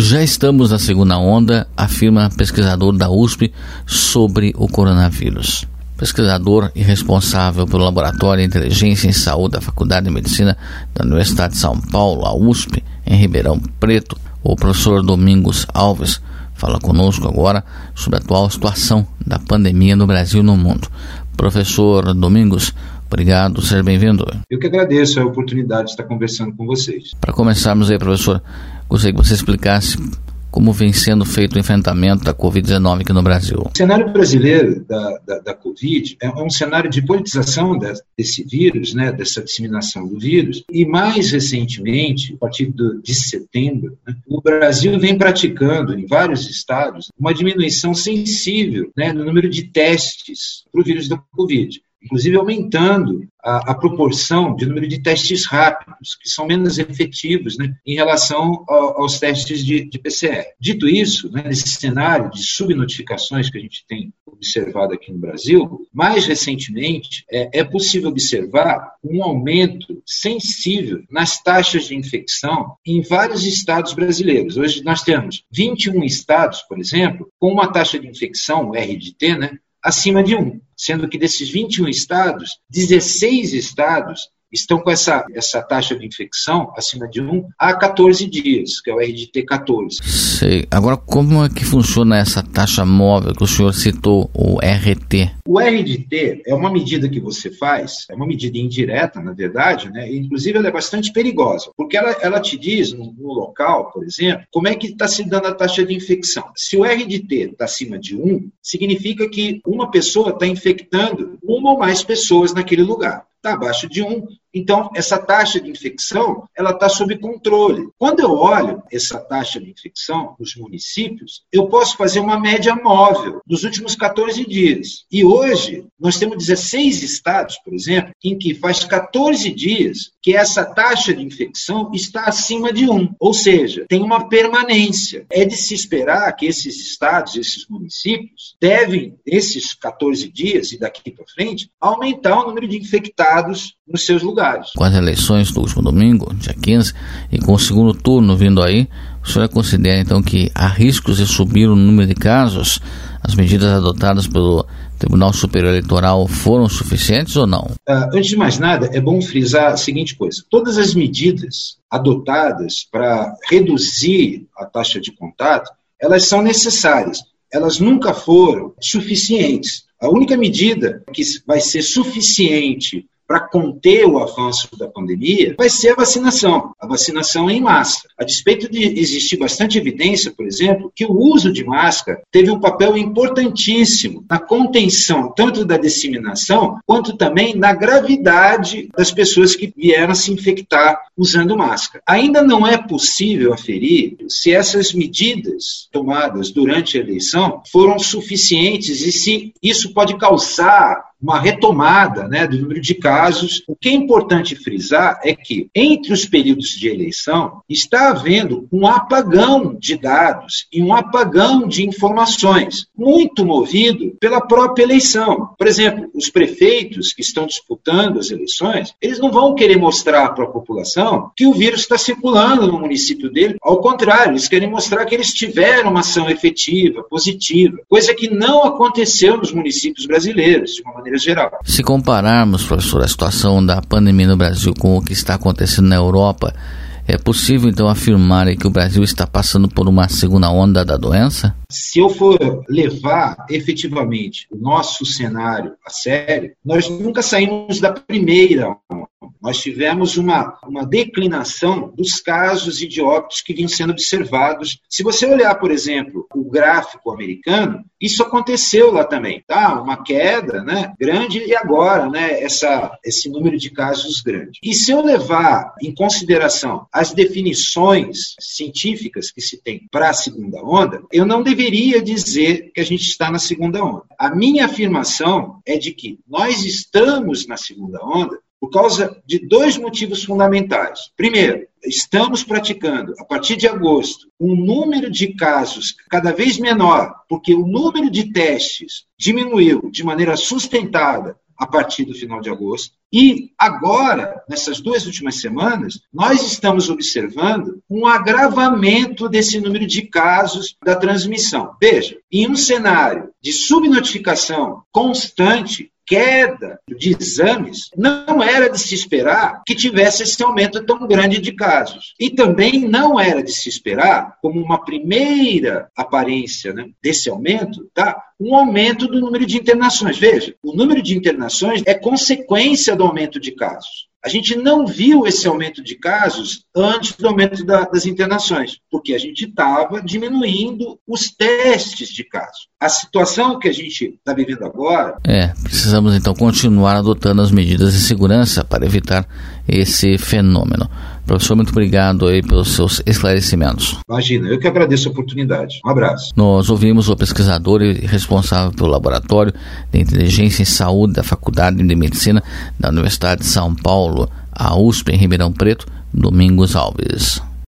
Já estamos na segunda onda, afirma pesquisador da USP sobre o coronavírus. Pesquisador e responsável pelo Laboratório de Inteligência em Saúde da Faculdade de Medicina da Universidade de São Paulo, a USP, em Ribeirão Preto, o professor Domingos Alves fala conosco agora sobre a atual situação da pandemia no Brasil e no mundo. Professor Domingos, Obrigado, seja bem-vindo. Eu que agradeço a oportunidade de estar conversando com vocês. Para começarmos aí, professor, gostaria que você explicasse como vem sendo feito o enfrentamento da Covid-19 aqui no Brasil. O cenário brasileiro da, da, da Covid é um cenário de politização desse vírus, né, dessa disseminação do vírus, e mais recentemente, a partir de setembro, né, o Brasil vem praticando, em vários estados, uma diminuição sensível né, no número de testes para o vírus da Covid inclusive aumentando a, a, proporção de número de testes rápidos, que são menos efetivos né, em relação ao, aos testes de, de, PCR. Dito isso, né, nesse cenário de subnotificações que a gente tem observado aqui no Brasil, mais recentemente é, é possível observar um aumento sensível nas taxas de infecção em vários estados brasileiros. Hoje nós temos 21 estados, por exemplo, com uma taxa de infecção, RDT, né, acima de 1, sendo que desses 21 estados, 16 estados estão com essa, essa taxa de infecção acima de 1 há 14 dias, que é o RDT 14. Sei. Agora, como é que funciona essa taxa móvel que o senhor citou, o RT? O RDT é uma medida que você faz, é uma medida indireta, na verdade, né? inclusive ela é bastante perigosa, porque ela, ela te diz no, no local, por exemplo, como é que está se dando a taxa de infecção. Se o RDT está acima de 1, significa que uma pessoa está infectando uma ou mais pessoas naquele lugar está abaixo de 1. Então, essa taxa de infecção ela está sob controle. Quando eu olho essa taxa de infecção nos municípios, eu posso fazer uma média móvel dos últimos 14 dias. E hoje, nós temos 16 estados, por exemplo, em que faz 14 dias que essa taxa de infecção está acima de 1. Ou seja, tem uma permanência. É de se esperar que esses estados, esses municípios, devem, nesses 14 dias e daqui para frente, aumentar o número de infectados nos seus lugares. Com as eleições do último domingo, dia 15, e com o segundo turno vindo aí, o senhor considera então que há riscos de subir o número de casos? As medidas adotadas pelo Tribunal Superior Eleitoral foram suficientes ou não? Uh, antes de mais nada, é bom frisar a seguinte coisa: todas as medidas adotadas para reduzir a taxa de contato, elas são necessárias. Elas nunca foram suficientes. A única medida que vai ser suficiente para conter o avanço da pandemia vai ser a vacinação, a vacinação em massa. A despeito de existir bastante evidência, por exemplo, que o uso de máscara teve um papel importantíssimo na contenção tanto da disseminação quanto também na gravidade das pessoas que vieram se infectar usando máscara. Ainda não é possível aferir se essas medidas tomadas durante a eleição foram suficientes e se isso pode causar uma retomada né, do número de casos. O que é importante frisar é que, entre os períodos de eleição, está havendo um apagão de dados e um apagão de informações, muito movido pela própria eleição. Por exemplo, os prefeitos que estão disputando as eleições, eles não vão querer mostrar para a população que o vírus está circulando no município dele. Ao contrário, eles querem mostrar que eles tiveram uma ação efetiva, positiva, coisa que não aconteceu nos municípios brasileiros, de uma maneira maneira geral. Se compararmos, professor, a situação da pandemia no Brasil com o que está acontecendo na Europa, é possível então afirmar que o Brasil está passando por uma segunda onda da doença? Se eu for levar efetivamente o nosso cenário a sério, nós nunca saímos da primeira onda. Nós tivemos uma, uma declinação dos casos de que vinham sendo observados. Se você olhar, por exemplo, o gráfico americano, isso aconteceu lá também, tá? Uma queda, né, grande e agora, né, essa esse número de casos grande. E se eu levar em consideração as definições científicas que se tem para a segunda onda, eu não deveria dizer que a gente está na segunda onda. A minha afirmação é de que nós estamos na segunda onda por causa de dois motivos fundamentais. Primeiro, estamos praticando, a partir de agosto, um número de casos cada vez menor, porque o número de testes diminuiu de maneira sustentada a partir do final de agosto. E agora, nessas duas últimas semanas, nós estamos observando um agravamento desse número de casos da transmissão. Veja, em um cenário de subnotificação constante, queda de exames, não era de se esperar que tivesse esse aumento tão grande de casos. E também não era de se esperar, como uma primeira aparência né, desse aumento, tá? um aumento do número de internações. Veja, o número de internações é consequência do aumento de casos. A gente não viu esse aumento de casos antes do aumento da, das internações, porque a gente estava diminuindo os testes de casos. A situação que a gente está vivendo agora. É, precisamos então continuar adotando as medidas de segurança para evitar esse fenômeno. Professor, muito obrigado aí pelos seus esclarecimentos. Imagina, eu que agradeço a oportunidade. Um abraço. Nós ouvimos o pesquisador e responsável pelo Laboratório de Inteligência em Saúde da Faculdade de Medicina da Universidade de São Paulo, a USP, em Ribeirão Preto, Domingos Alves.